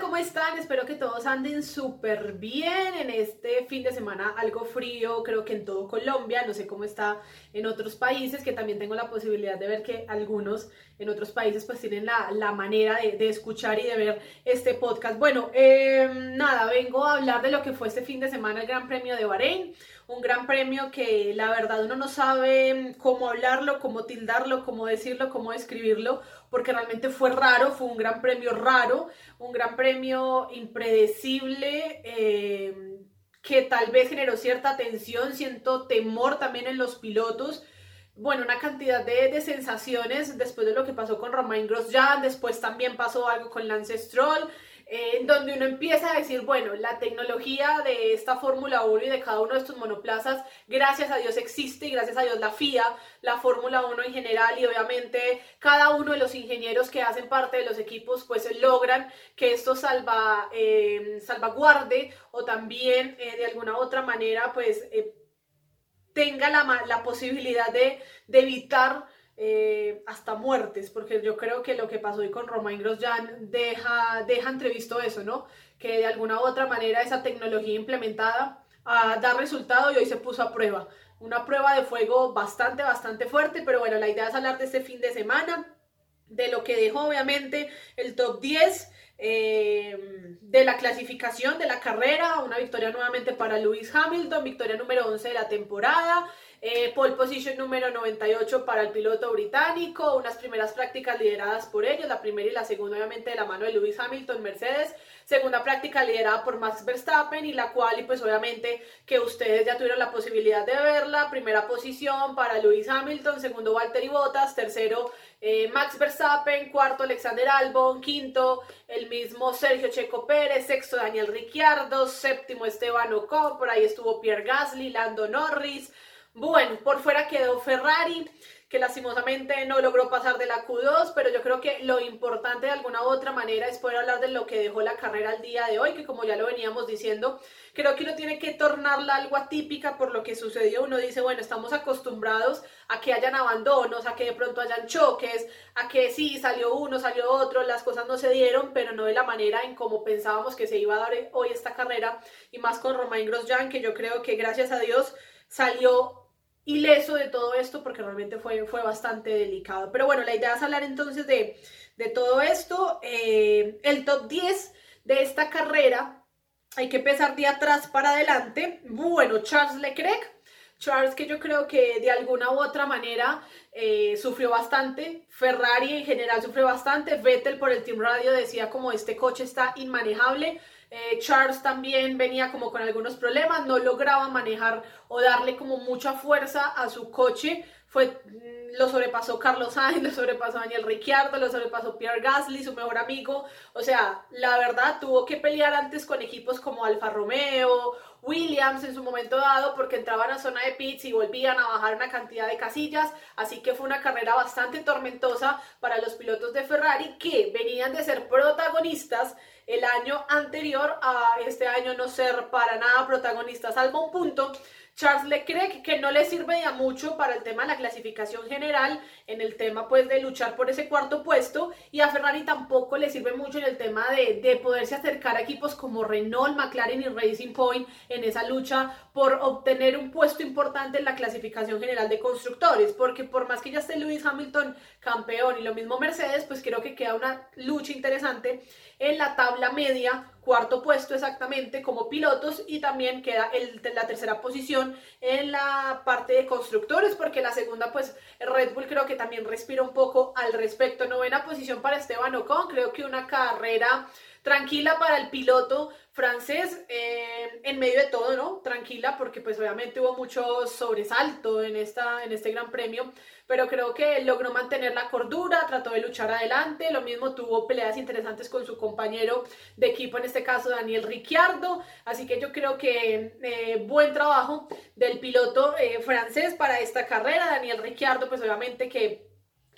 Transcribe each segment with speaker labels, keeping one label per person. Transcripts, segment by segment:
Speaker 1: ¿cómo están? Espero que todos anden súper bien en este fin de semana, algo frío, creo que en todo Colombia, no sé cómo está en otros países, que también tengo la posibilidad de ver que algunos en otros países pues tienen la, manera de, escuchar y de ver este podcast. Bueno, em, nada, vengo a hablar de lo que fue este fin de semana el Gran Premio de Bahrein, un gran premio que la verdad uno no sabe cómo hablarlo, cómo tildarlo, cómo decirlo, cómo describirlo, porque realmente fue raro, fue un gran premio raro, un gran premio impredecible. Eh, que tal vez generó cierta tensión, siento temor también en los pilotos, bueno, una cantidad de, sensaciones después de lo que pasó con Romain Grosjean, después también pasó algo con Lance Stroll, en donde uno empieza a decir, bueno, la tecnología de esta Fórmula 1 y de cada uno de estos monoplazas, gracias a Dios existe y gracias a Dios la FIA, la Fórmula 1 en general y obviamente cada uno de los ingenieros que hacen parte de los equipos, pues logran que esto salva, eh, salvaguarde o también eh, de alguna otra manera, pues... Eh, tenga la, la posibilidad de, de evitar eh, hasta muertes, porque yo creo que lo que pasó hoy con Romain Grosjean deja, deja entrevisto eso, ¿no? Que de alguna u otra manera esa tecnología implementada a dar resultado y hoy se puso a prueba. Una prueba de fuego bastante, bastante fuerte, pero bueno, la idea es hablar de este fin de semana, de lo que dejó obviamente el top 10. Eh, de la clasificación de la carrera, una victoria nuevamente para Lewis Hamilton, victoria número 11 de la temporada, eh, pole position número 98 para el piloto británico, unas primeras prácticas lideradas por ellos, la primera y la segunda obviamente de la mano de Lewis Hamilton, Mercedes, segunda práctica liderada por Max Verstappen y la cual y pues obviamente que ustedes ya tuvieron la posibilidad de verla, primera posición para Lewis Hamilton, segundo Valtteri Bottas, tercero eh, Max Verstappen, cuarto Alexander Albon, quinto el mismo Sergio Checo Pérez, sexto Daniel Ricciardo, séptimo Esteban Ocon, por ahí estuvo Pierre Gasly, Lando Norris, bueno, por fuera quedó Ferrari, que lastimosamente no logró pasar de la Q2, pero yo creo que lo importante de alguna u otra manera es poder hablar de lo que dejó la carrera al día de hoy, que como ya lo veníamos diciendo, creo que uno tiene que tornarla algo atípica por lo que sucedió. Uno dice, bueno, estamos acostumbrados a que hayan abandonos, a que de pronto hayan choques, a que sí, salió uno, salió otro, las cosas no se dieron, pero no de la manera en como pensábamos que se iba a dar hoy esta carrera, y más con Romain Grosjean, que yo creo que gracias a Dios salió ileso de todo esto porque realmente fue, fue bastante delicado. Pero bueno, la idea es hablar entonces de, todo esto. Eh, el top 10 de esta carrera, hay que empezar de atrás para adelante. Bueno, Charles Leclerc. Charles que yo creo que de alguna u otra manera eh, sufrió bastante, Ferrari en general sufrió bastante, Vettel por el Team Radio decía como este coche está inmanejable, eh, Charles también venía como con algunos problemas, no lograba manejar o darle como mucha fuerza a su coche. Fue, mm, lo sobrepasó Carlos Sainz, lo sobrepasó Daniel Ricciardo, lo sobrepasó Pierre Gasly, su mejor amigo. O sea, la verdad tuvo que pelear antes con equipos como Alfa Romeo, Williams en su momento dado, porque entraban a zona de pits y volvían a bajar una cantidad de casillas. Así que fue una carrera bastante tormentosa para los pilotos de Ferrari que venían de ser protagonistas el año anterior a este año no ser para nada protagonista, salvo un punto Charles Leclerc, que no le sirve ya mucho para el tema de la clasificación general, en el tema pues de luchar por ese cuarto puesto, y a Ferrari tampoco le sirve mucho en el tema de, de poderse acercar a equipos como Renault, McLaren y Racing Point en esa lucha por obtener un puesto importante en la clasificación general de constructores, porque por más que ya esté Lewis Hamilton campeón y lo mismo Mercedes, pues creo que queda una lucha interesante en la tabla media cuarto puesto exactamente como pilotos y también queda el, la tercera posición en la parte de constructores porque la segunda pues Red Bull creo que también respira un poco al respecto. Novena posición para Esteban Ocon, creo que una carrera tranquila para el piloto francés eh, en medio de todo, ¿no? Tranquila porque pues obviamente hubo mucho sobresalto en, esta, en este gran premio, pero creo que logró mantener la cordura, trató de luchar adelante, lo mismo tuvo peleas interesantes con su compañero de equipo, en este caso Daniel Ricciardo, así que yo creo que eh, buen trabajo del piloto eh, francés para esta carrera, Daniel Ricciardo pues obviamente que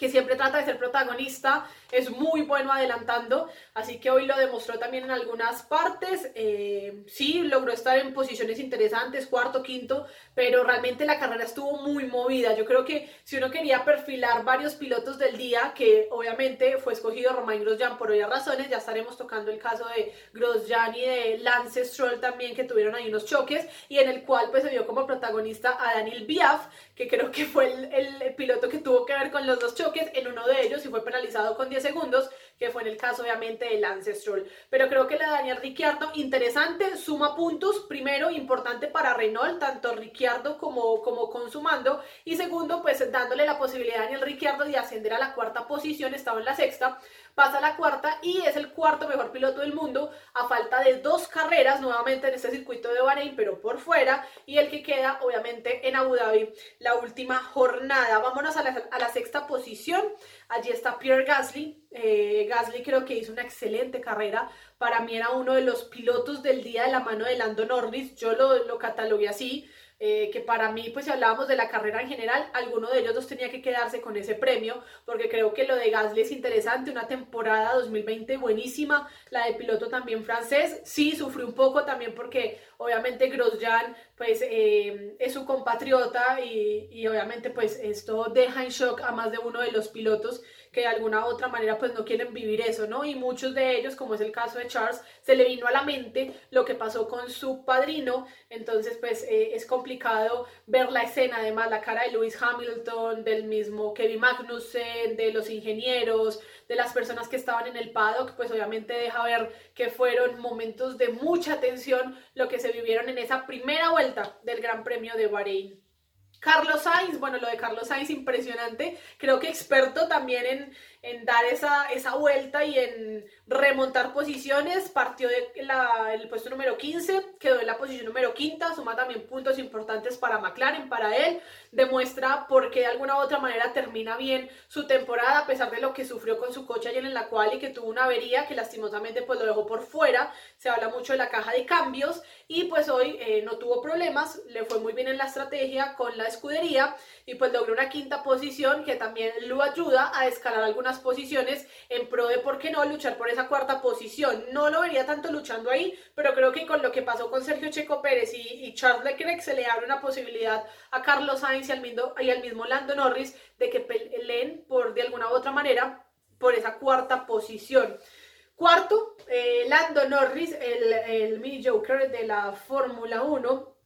Speaker 1: que siempre trata de ser protagonista, es muy bueno adelantando, así que hoy lo demostró también en algunas partes, eh, sí, logró estar en posiciones interesantes, cuarto, quinto, pero realmente la carrera estuvo muy movida, yo creo que si uno quería perfilar varios pilotos del día, que obviamente fue escogido Romain Grosjean por obvias razones, ya estaremos tocando el caso de Grosjean y de Lance Stroll también, que tuvieron ahí unos choques, y en el cual pues se vio como protagonista a Daniel Biaf, que creo que fue el, piloto que tuvo que ver con los dos choques, en uno de ellos y fue penalizado con 10 segundos, que fue en el caso obviamente del Lance Stroll. Pero creo que la de Daniel Ricciardo, interesante, suma puntos, primero importante para Renault, tanto Ricciardo como, como consumando, y segundo, pues dándole la posibilidad a Daniel Ricciardo de ascender a la cuarta posición, estaba en la sexta, pasa a la cuarta y es el cuarto mejor piloto del mundo a falta de dos carreras nuevamente en este circuito de Bahrein, pero por fuera, y el que queda obviamente en Abu Dhabi la última jornada. Vámonos a la, a la sexta posición. Allí está Pierre Gasly. Eh, Gasly creo que hizo una excelente carrera. Para mí era uno de los pilotos del día de la mano de Lando Norris. Yo lo, lo catalogué así. Eh, que para mí, pues si hablábamos de la carrera en general, alguno de ellos dos tenía que quedarse con ese premio, porque creo que lo de Gasly es interesante, una temporada 2020 buenísima, la de piloto también francés, sí, sufrió un poco también porque obviamente Grosjean pues eh, es su compatriota y, y obviamente pues esto deja en shock a más de uno de los pilotos que de alguna u otra manera pues no quieren vivir eso, ¿no? Y muchos de ellos, como es el caso de Charles, se le vino a la mente lo que pasó con su padrino, entonces pues eh, es complicado ver la escena, además la cara de Lewis Hamilton, del mismo Kevin Magnussen, de los ingenieros, de las personas que estaban en el paddock, pues obviamente deja ver que fueron momentos de mucha tensión lo que se vivieron en esa primera vuelta del Gran Premio de Bahrein. Carlos Sainz, bueno, lo de Carlos Sainz impresionante, creo que experto también en, en dar esa, esa vuelta y en remontar posiciones, partió del puesto número 15, quedó en la posición número quinta, suma también puntos importantes para McLaren, para él, demuestra por qué de alguna u otra manera termina bien su temporada, a pesar de lo que sufrió con su coche ayer en la cual y que tuvo una avería que lastimosamente pues lo dejó por fuera, se habla mucho de la caja de cambios y pues hoy eh, no tuvo problemas, le fue muy bien en la estrategia con la escudería y pues logró una quinta posición que también lo ayuda a escalar algunas posiciones en pro de, ¿por qué no?, luchar por esa cuarta posición. No lo vería tanto luchando ahí, pero creo que con lo que pasó con Sergio Checo Pérez y, Charles Leclerc se le abre una posibilidad a Carlos Sainz y al, mismo, y al mismo Lando Norris de que peleen por, de alguna u otra manera, por esa cuarta posición. Cuarto, eh, Lando Norris, el, el mini Joker de la Fórmula 1,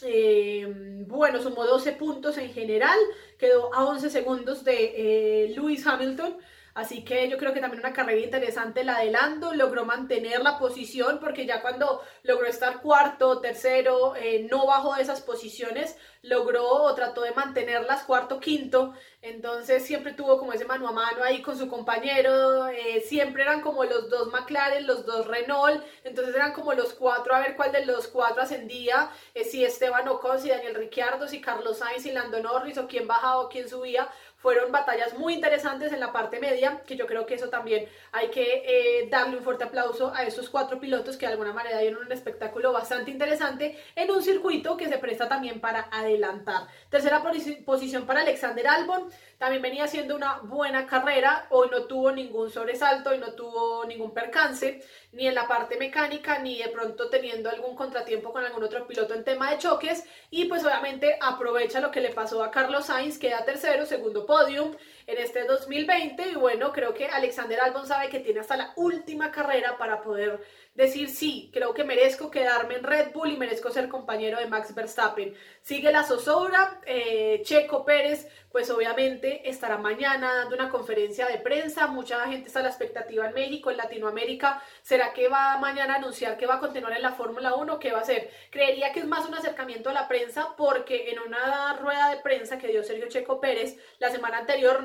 Speaker 1: eh, bueno, sumó 12 puntos en general, quedó a 11 segundos de eh, Lewis Hamilton. Así que yo creo que también una carrera interesante la de Lando, logró mantener la posición porque ya cuando logró estar cuarto, tercero, eh, no bajó de esas posiciones, logró o trató de mantenerlas cuarto, quinto, entonces siempre tuvo como ese mano a mano ahí con su compañero, eh, siempre eran como los dos McLaren, los dos Renault, entonces eran como los cuatro, a ver cuál de los cuatro ascendía, eh, si Esteban Ocon, si Daniel Ricciardo, si Carlos Sainz, si Lando Norris o quién bajaba o quién subía, fueron batallas muy interesantes en la parte media, que yo creo que eso también hay que eh, darle un fuerte aplauso a esos cuatro pilotos que de alguna manera dieron un espectáculo bastante interesante en un circuito que se presta también para adelantar. Tercera posición para Alexander Albon, también venía haciendo una buena carrera, hoy no tuvo ningún sobresalto y no tuvo ningún percance, ni en la parte mecánica, ni de pronto teniendo algún contratiempo con algún otro piloto en tema de choques, y pues obviamente aprovecha lo que le pasó a Carlos Sainz, queda tercero, segundo podium en este 2020 y bueno, creo que Alexander Albon sabe que tiene hasta la última carrera para poder decir sí, creo que merezco quedarme en Red Bull y merezco ser compañero de Max Verstappen. Sigue la zozobra, eh, Checo Pérez pues obviamente estará mañana dando una conferencia de prensa, mucha gente está a la expectativa en México, en Latinoamérica, ¿será que va mañana a anunciar que va a continuar en la Fórmula 1? ¿Qué va a hacer? Creería que es más un acercamiento a la prensa porque en una rueda de prensa que dio Sergio Checo Pérez la semana anterior,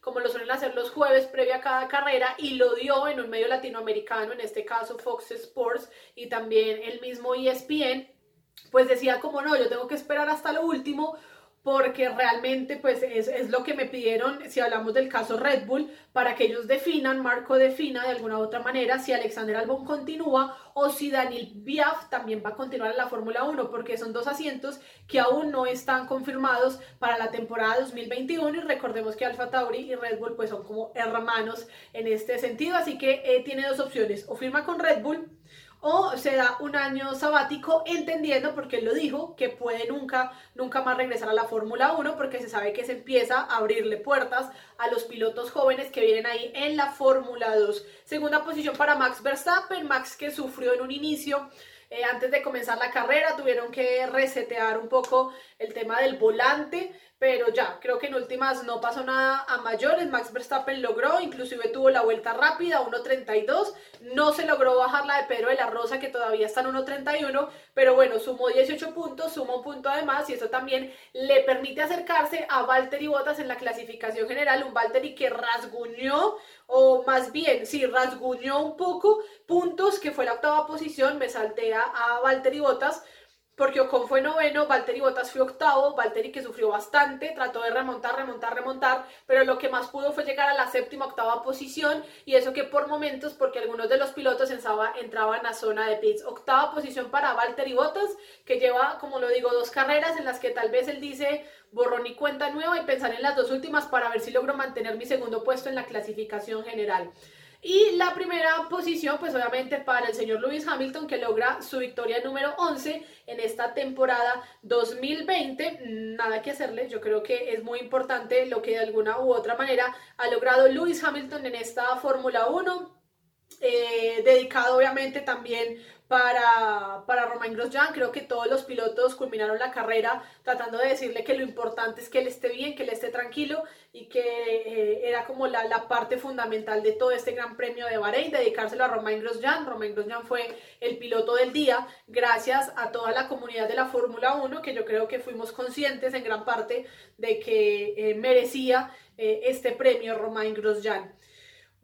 Speaker 1: como lo suelen hacer los jueves previa a cada carrera, y lo dio en un medio latinoamericano, en este caso Fox Sports y también el mismo ESPN, pues decía como no, yo tengo que esperar hasta lo último porque realmente pues es, es, lo que me pidieron, si hablamos del caso Red Bull, para que ellos definan, Marco defina de alguna u otra manera si Alexander Albon continúa o si Daniel Biaf también va a continuar en la Fórmula 1, porque son dos asientos que aún no están confirmados para la temporada 2021 y recordemos que Alfa Tauri y Red Bull pues son como hermanos en este sentido, así que eh, tiene dos opciones, o firma con Red Bull o se da un año sabático entendiendo, porque él lo dijo, que puede nunca, nunca más regresar a la Fórmula 1 porque se sabe que se empieza a abrirle puertas a los pilotos jóvenes que vienen ahí en la Fórmula 2. Segunda posición para Max Verstappen, Max que sufrió en un inicio eh, antes de comenzar la carrera tuvieron que resetear un poco el tema del volante, pero ya, creo que en últimas no pasó nada a mayores. Max Verstappen logró, inclusive tuvo la vuelta rápida, 1.32. No se logró bajar la de Pedro de la Rosa, que todavía está en 1.31, pero bueno, sumó 18 puntos, sumó un punto además, y eso también le permite acercarse a Valtteri Bottas en la clasificación general. Un Valtteri que rasguñó, o más bien, sí, rasguñó un poco puntos, que fue la octava posición, me saltea a Valtteri Bottas porque Ocon fue noveno, Valtteri Bottas fue octavo, Valtteri que sufrió bastante, trató de remontar, remontar, remontar, pero lo que más pudo fue llegar a la séptima, octava posición, y eso que por momentos, porque algunos de los pilotos entraban a zona de pits. Octava posición para Valtteri Bottas, que lleva, como lo digo, dos carreras en las que tal vez él dice borrón y cuenta nueva y pensar en las dos últimas para ver si logro mantener mi segundo puesto en la clasificación general. Y la primera posición, pues obviamente para el señor Lewis Hamilton, que logra su victoria número 11 en esta temporada 2020. Nada que hacerle, yo creo que es muy importante lo que de alguna u otra manera ha logrado Lewis Hamilton en esta Fórmula 1. Eh, dedicado obviamente también para, para Romain Grosjean. Creo que todos los pilotos culminaron la carrera tratando de decirle que lo importante es que él esté bien, que él esté tranquilo y que eh, era como la, la, parte fundamental de todo este gran premio de Bahrein, dedicárselo a Romain Grosjean. Romain Grosjean fue el piloto del día gracias a toda la comunidad de la Fórmula 1, que yo creo que fuimos conscientes en gran parte de que eh, merecía eh, este premio Romain Grosjean.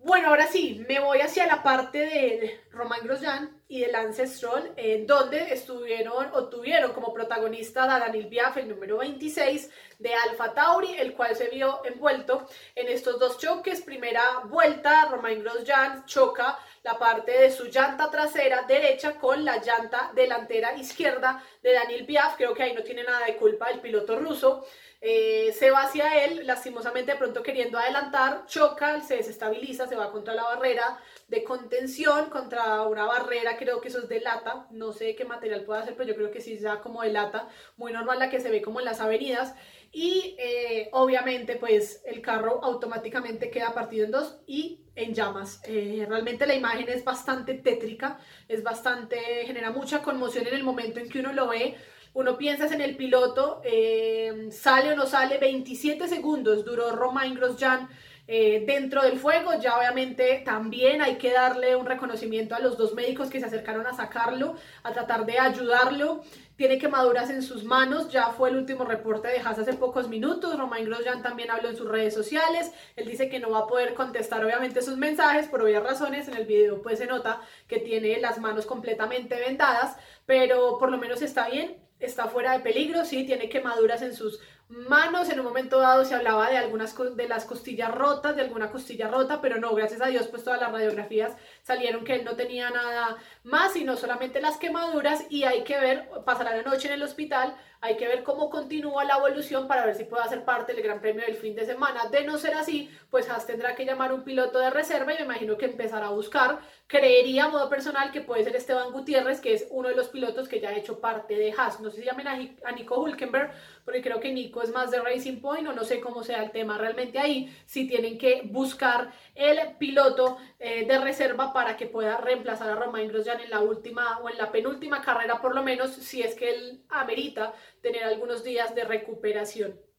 Speaker 1: Bueno, ahora sí, me voy hacia la parte de Romain Grosjean y de Lance Stroll, en donde estuvieron o tuvieron como protagonista a Daniel Biaf, el número 26 de Alfa Tauri, el cual se vio envuelto en estos dos choques. Primera vuelta, Romain Grosjean choca la parte de su llanta trasera derecha con la llanta delantera izquierda de Daniel Biaf. Creo que ahí no tiene nada de culpa el piloto ruso. Eh, se va hacia él, lastimosamente de pronto queriendo adelantar, choca, se desestabiliza, se va contra la barrera de contención, contra una barrera, creo que eso es de lata, no sé qué material puede hacer, pero yo creo que sí ya como de lata, muy normal la que se ve como en las avenidas, y eh, obviamente pues el carro automáticamente queda partido en dos y en llamas. Eh, realmente la imagen es bastante tétrica, es bastante, genera mucha conmoción en el momento en que uno lo ve, uno piensa en el piloto, eh, sale o no sale, 27 segundos duró Romain Grosjean eh, dentro del fuego. Ya obviamente también hay que darle un reconocimiento a los dos médicos que se acercaron a sacarlo, a tratar de ayudarlo. Tiene quemaduras en sus manos, ya fue el último reporte de Haas hace pocos minutos. Romain Grosjean también habló en sus redes sociales. Él dice que no va a poder contestar obviamente sus mensajes por obvias razones. En el video pues se nota que tiene las manos completamente vendadas, pero por lo menos está bien está fuera de peligro, sí, tiene quemaduras en sus manos, en un momento dado se hablaba de algunas de las costillas rotas, de alguna costilla rota, pero no, gracias a Dios, pues todas las radiografías salieron que él no tenía nada más, sino solamente las quemaduras y hay que ver, pasará la noche en el hospital, hay que ver cómo continúa la evolución para ver si puede hacer parte del Gran Premio del fin de semana. De no ser así, pues Haas tendrá que llamar un piloto de reserva y me imagino que empezará a buscar. Creería a modo personal que puede ser Esteban Gutiérrez, que es uno de los pilotos que ya ha hecho parte de Haas. No sé si llamen a, Nico Hulkenberg, porque creo que Nico es más de Racing Point o no sé cómo sea el tema realmente ahí. Si tienen que buscar el piloto eh, de reserva para que pueda reemplazar a Romain Grosjean en la última o en la penúltima carrera, por lo menos, si es que él amerita tener algunos días de recuperación.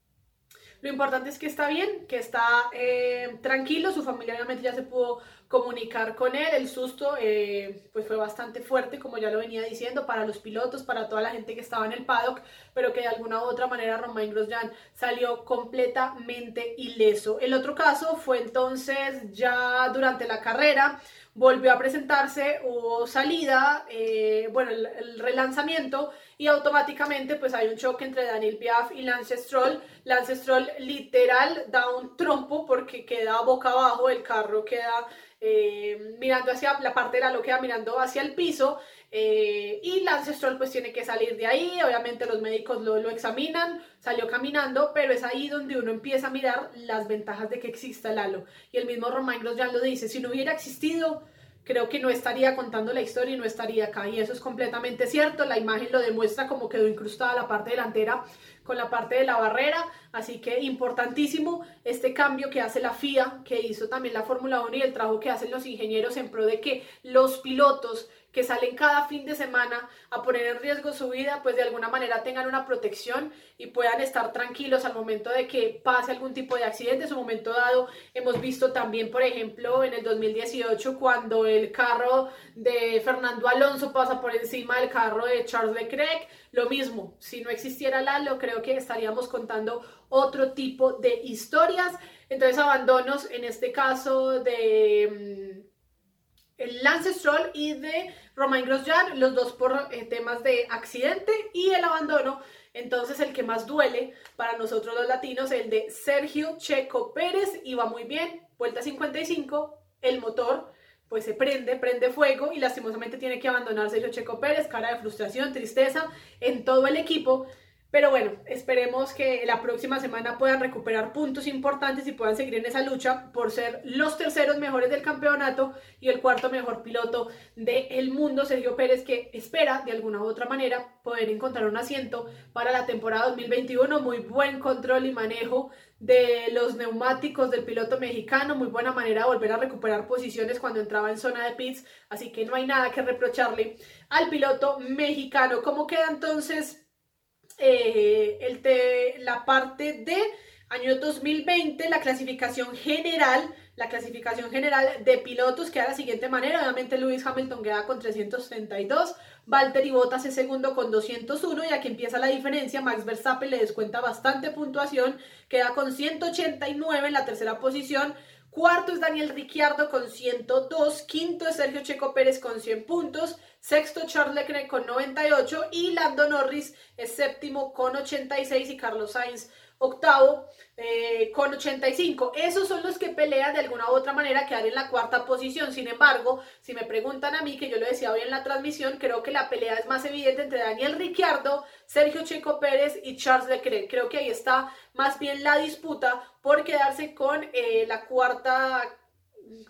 Speaker 1: Lo importante es que está bien, que está eh, tranquilo, su familia obviamente ya se pudo comunicar con él, el susto eh, pues fue bastante fuerte, como ya lo venía diciendo, para los pilotos, para toda la gente que estaba en el paddock, pero que de alguna u otra manera Romain Grosjean salió completamente ileso. El otro caso fue entonces ya durante la carrera, volvió a presentarse, hubo salida, eh, bueno, el, relanzamiento y automáticamente pues hay un choque entre Daniel Piaf y Lance Stroll. Lance Stroll literal da un trompo porque queda boca abajo, el carro queda eh, mirando hacia la parte de la lo queda mirando hacia el piso eh, y Lance Stroll pues tiene que salir de ahí, obviamente los médicos lo, lo, examinan, salió caminando, pero es ahí donde uno empieza a mirar las ventajas de que exista el halo. Y el mismo Romain Grosjean lo dice, si no hubiera existido, creo que no estaría contando la historia y no estaría acá. Y eso es completamente cierto, la imagen lo demuestra como quedó incrustada la parte delantera con la parte de la barrera, así que importantísimo este cambio que hace la FIA, que hizo también la Fórmula 1 y el trabajo que hacen los ingenieros en pro de que los pilotos que salen cada fin de semana a poner en riesgo su vida, pues de alguna manera tengan una protección y puedan estar tranquilos al momento de que pase algún tipo de accidente. En su momento dado hemos visto también, por ejemplo, en el 2018, cuando el carro de Fernando Alonso pasa por encima del carro de Charles Leclerc, lo mismo, si no existiera Lalo, creo que estaríamos contando otro tipo de historias. Entonces, abandonos en este caso de mm, el Lance Stroll y de Romain Grosjean, los dos por eh, temas de accidente y el abandono. Entonces, el que más duele para nosotros los latinos, el de Sergio Checo Pérez, iba muy bien, vuelta 55, el motor pues se prende, prende fuego y lastimosamente tiene que abandonarse Sergio Checo Pérez, cara de frustración, tristeza en todo el equipo. Pero bueno, esperemos que la próxima semana puedan recuperar puntos importantes y puedan seguir en esa lucha por ser los terceros mejores del campeonato y el cuarto mejor piloto del mundo, Sergio Pérez, que espera de alguna u otra manera poder encontrar un asiento para la temporada 2021. Muy buen control y manejo de los neumáticos del piloto mexicano, muy buena manera de volver a recuperar posiciones cuando entraba en zona de pits, así que no hay nada que reprocharle al piloto mexicano. ¿Cómo queda entonces? Eh, el la parte de año 2020, la clasificación general, la clasificación general de pilotos queda de la siguiente manera. Obviamente Lewis Hamilton queda con 332, Valtteri Bottas es segundo con 201 y aquí empieza la diferencia. Max Verstappen le descuenta bastante puntuación, queda con 189 en la tercera posición. Cuarto es Daniel Ricciardo con 102. Quinto es Sergio Checo Pérez con 100 puntos. Sexto Charles Leclerc con 98. Y Lando Norris es séptimo con 86. Y Carlos Sainz octavo eh, con 85. Esos son los que pelean de alguna u otra manera quedar en la cuarta posición. Sin embargo, si me preguntan a mí, que yo lo decía hoy en la transmisión, creo que la pelea es más evidente entre Daniel Ricciardo, Sergio Checo Pérez y Charles Leclerc. Creo que ahí está más bien la disputa por quedarse con eh, la cuarta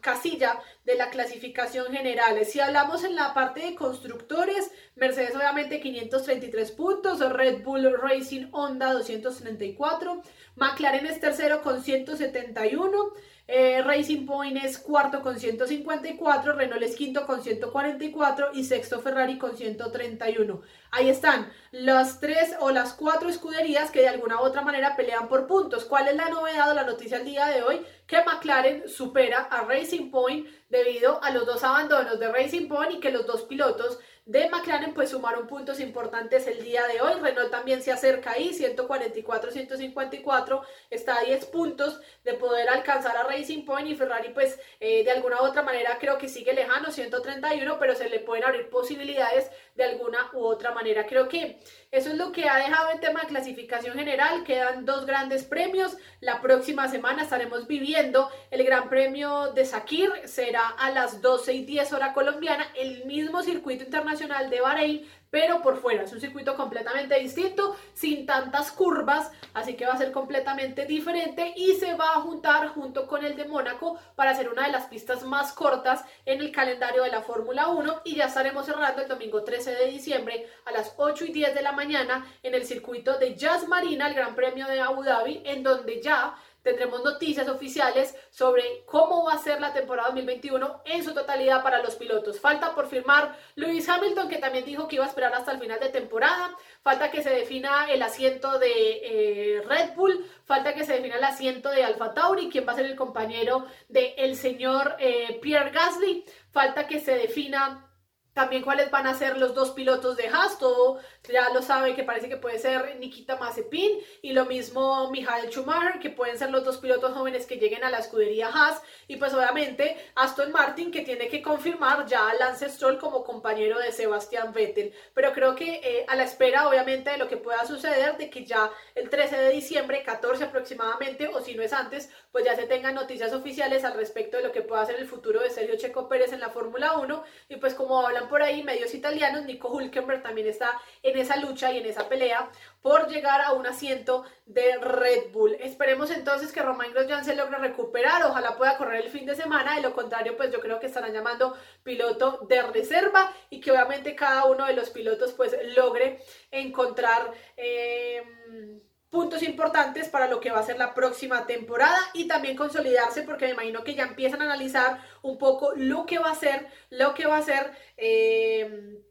Speaker 1: casilla de la clasificación general. Si hablamos en la parte de constructores, Mercedes obviamente 533 puntos, Red Bull Racing Honda 234, McLaren es tercero con 171, eh, Racing Point es cuarto con 154, Renault es quinto con 144 y sexto Ferrari con 131. Ahí están las tres o las cuatro escuderías que de alguna u otra manera pelean por puntos. ¿Cuál es la novedad o la noticia el día de hoy? Que McLaren supera a Racing Point debido a los dos abandonos de Racing Point y que los dos pilotos de McLaren pues sumaron puntos importantes el día de hoy. Renault también se acerca ahí, 144-154, está a 10 puntos de poder alcanzar a Racing Point y Ferrari pues eh, de alguna u otra manera creo que sigue lejano, 131, pero se le pueden abrir posibilidades de alguna u otra manera. Creo que eso es lo que ha dejado el tema de clasificación general. Quedan dos grandes premios. La próxima semana estaremos viviendo el Gran Premio de Sakir. Será a las 12 y 10 hora colombiana, el mismo circuito internacional de Bahrein pero por fuera. Es un circuito completamente distinto, sin tantas curvas, así que va a ser completamente diferente y se va a juntar junto con el de Mónaco para hacer una de las pistas más cortas en el calendario de la Fórmula 1 y ya estaremos cerrando el domingo 13 de diciembre a las 8 y 10 de la mañana en el circuito de Jazz Marina, el Gran Premio de Abu Dhabi, en donde ya tendremos noticias oficiales sobre cómo va a ser la temporada 2021 en su totalidad para los pilotos. Falta por firmar Lewis Hamilton, que también dijo que iba a esperar hasta el final de temporada. Falta que se defina el asiento de eh, Red Bull. Falta que se defina el asiento de Alfa Tauri, quien va a ser el compañero del el señor eh, Pierre Gasly. Falta que se defina también cuáles van a ser los dos pilotos de Haas, todo ya lo sabe que parece que puede ser Nikita Mazepin y lo mismo Michael Schumacher, que pueden ser los dos pilotos jóvenes que lleguen a la escudería Haas. Y pues obviamente Aston Martin que tiene que confirmar ya a Lance Stroll como compañero de Sebastian Vettel, pero creo que eh, a la espera obviamente de lo que pueda suceder, de que ya el 13 de diciembre, 14 aproximadamente, o si no es antes, pues ya se tengan noticias oficiales al respecto de lo que pueda ser el futuro de Sergio Checo Pérez en la Fórmula 1 y pues como por ahí medios italianos, Nico Hulkenberg también está en esa lucha y en esa pelea por llegar a un asiento de Red Bull. Esperemos entonces que Romain Grosjean se logre recuperar, ojalá pueda correr el fin de semana, de lo contrario pues yo creo que estarán llamando piloto de reserva y que obviamente cada uno de los pilotos pues logre encontrar... Eh, puntos importantes para lo que va a ser la próxima temporada y también consolidarse porque me imagino que ya empiezan a analizar un poco lo que va a ser, lo que va a ser eh,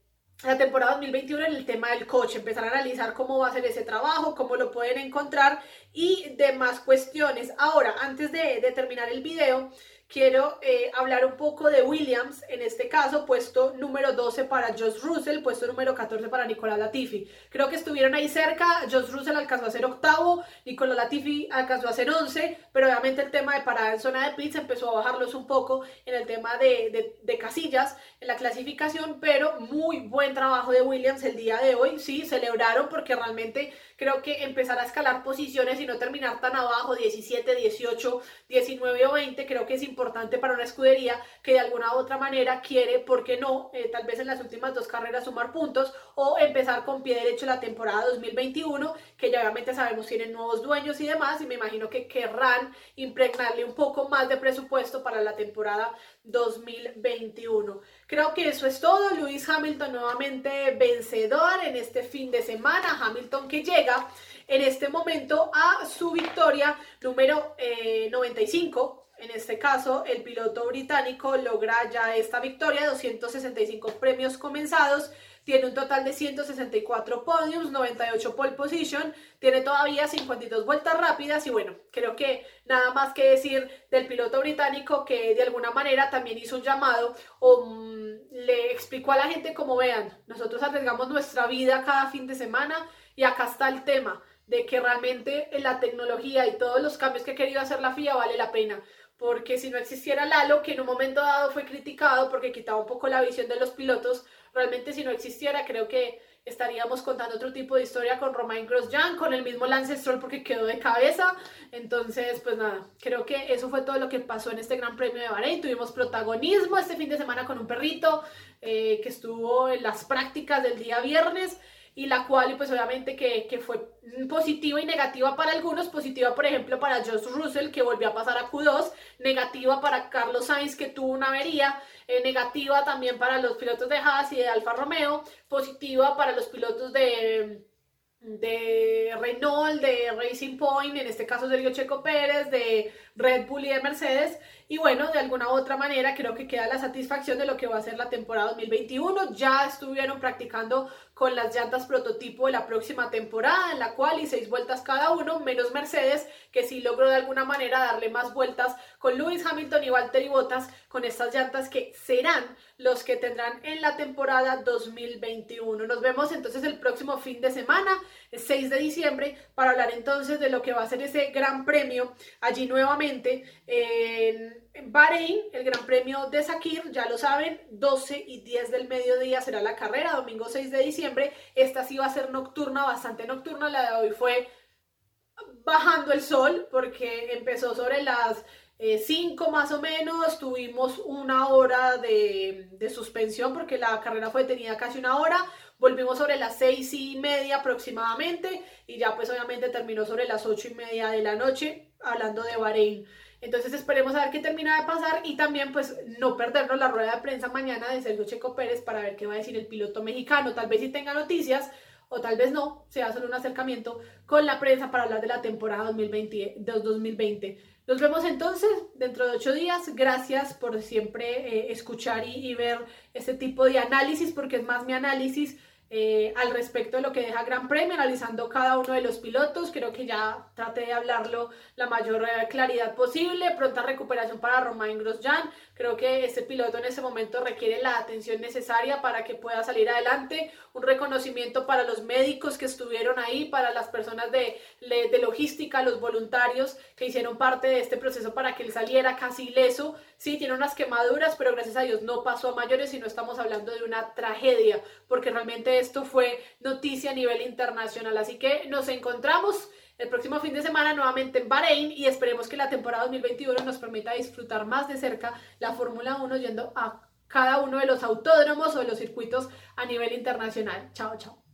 Speaker 1: la temporada 2021 en el tema del coche, empezar a analizar cómo va a ser ese trabajo, cómo lo pueden encontrar y demás cuestiones. Ahora, antes de, de terminar el video, quiero eh, hablar un poco de Williams, en este caso, puesto número 12 para Josh Russell, puesto número 14 para Nicolás Latifi. Creo que estuvieron ahí cerca, Josh Russell alcanzó a ser octavo, Nicolás Latifi alcanzó a ser 11, pero obviamente el tema de parada en zona de pits empezó a bajarlos un poco en el tema de, de casillas en la clasificación, pero muy buen trabajo de Williams el día de hoy, sí, celebraron porque realmente creo que empezar a escalar posiciones y no terminar tan abajo, 17, 18, 19 o 20, creo que es importante para una escudería que de alguna u otra manera quiere, ¿por qué no? Eh, tal vez en las últimas dos carreras sumar puntos o empezar con pie derecho la temporada 2021, que ya obviamente sabemos tienen nuevos dueños y demás, y me imagino que querrán impregnarle un poco más de presupuesto para la temporada 2021. Creo que eso es todo. Luis Hamilton nuevamente vencedor en este fin de semana. Hamilton que llega en este momento a su victoria número 95. Eh, en este caso, el piloto británico logra ya esta victoria, 265 premios comenzados, tiene un total de 164 podiums, 98 pole position, tiene todavía 52 vueltas rápidas y bueno, creo que nada más que decir del piloto británico que de alguna manera también hizo un llamado o mm, le explicó a la gente como vean, nosotros arriesgamos nuestra vida cada fin de semana y acá está el tema de que realmente la tecnología y todos los cambios que ha querido hacer la FIA vale la pena porque si no existiera Lalo, que en un momento dado fue criticado porque quitaba un poco la visión de los pilotos, realmente si no existiera, creo que estaríamos contando otro tipo de historia con Romain Grosjean, con el mismo Lance Stroll porque quedó de cabeza. Entonces, pues nada, creo que eso fue todo lo que pasó en este Gran Premio de Bahrein. Tuvimos protagonismo este fin de semana con un perrito eh, que estuvo en las prácticas del día viernes y la cual, pues obviamente que, que, fue positiva y negativa para algunos, positiva por ejemplo para Josh Russell que volvió a pasar a Q2, negativa para Carlos Sainz que tuvo una avería, eh, negativa también para los pilotos de Haas y de Alfa Romeo, positiva para los pilotos de de Renault, de Racing Point, en este caso Sergio Checo Pérez, de Red Bull y de Mercedes. Y bueno, de alguna u otra manera creo que queda la satisfacción de lo que va a ser la temporada 2021. Ya estuvieron practicando con las llantas prototipo de la próxima temporada, en la cual y seis vueltas cada uno, menos Mercedes, que sí logró de alguna manera darle más vueltas con Lewis Hamilton y Valtteri Bottas con estas llantas que serán los que tendrán en la temporada 2021. Nos vemos entonces el próximo fin de semana, el 6 de diciembre, para hablar entonces de lo que va a ser ese gran premio allí nuevamente en Bahrein, el Gran Premio de Sakir, ya lo saben, 12 y 10 del mediodía será la carrera, domingo 6 de diciembre. Esta sí va a ser nocturna, bastante nocturna. La de hoy fue bajando el sol porque empezó sobre las 5 eh, más o menos. Tuvimos una hora de, suspensión porque la carrera fue detenida casi una hora. Volvimos sobre las 6 y media aproximadamente y ya pues obviamente terminó sobre las 8 y media de la noche hablando de Bahrein. Entonces esperemos a ver qué termina de pasar y también pues no perdernos la rueda de prensa mañana de Sergio Checo Pérez para ver qué va a decir el piloto mexicano. Tal vez si tenga noticias o tal vez no, sea solo un acercamiento con la prensa para hablar de la temporada 2020. 2020. Nos vemos entonces dentro de ocho días. Gracias por siempre eh, escuchar y, y ver este tipo de análisis porque es más mi análisis eh, al respecto de lo que deja Gran Premio, analizando cada uno de los pilotos. Creo que ya traté de hablarlo la mayor eh, claridad posible. Pronta recuperación para Romain Grosjean Creo que este piloto en este momento requiere la atención necesaria para que pueda salir adelante, un reconocimiento para los médicos que estuvieron ahí, para las personas de, de logística, los voluntarios que hicieron parte de este proceso para que él saliera casi ileso. Sí, tiene unas quemaduras, pero gracias a Dios no pasó a mayores y no estamos hablando de una tragedia, porque realmente esto fue noticia a nivel internacional. Así que nos encontramos el próximo fin de semana nuevamente en Bahrein y esperemos que la temporada 2021 nos permita disfrutar más de cerca la Fórmula 1 yendo a cada uno de los autódromos o de los circuitos a nivel internacional. Chao, chao.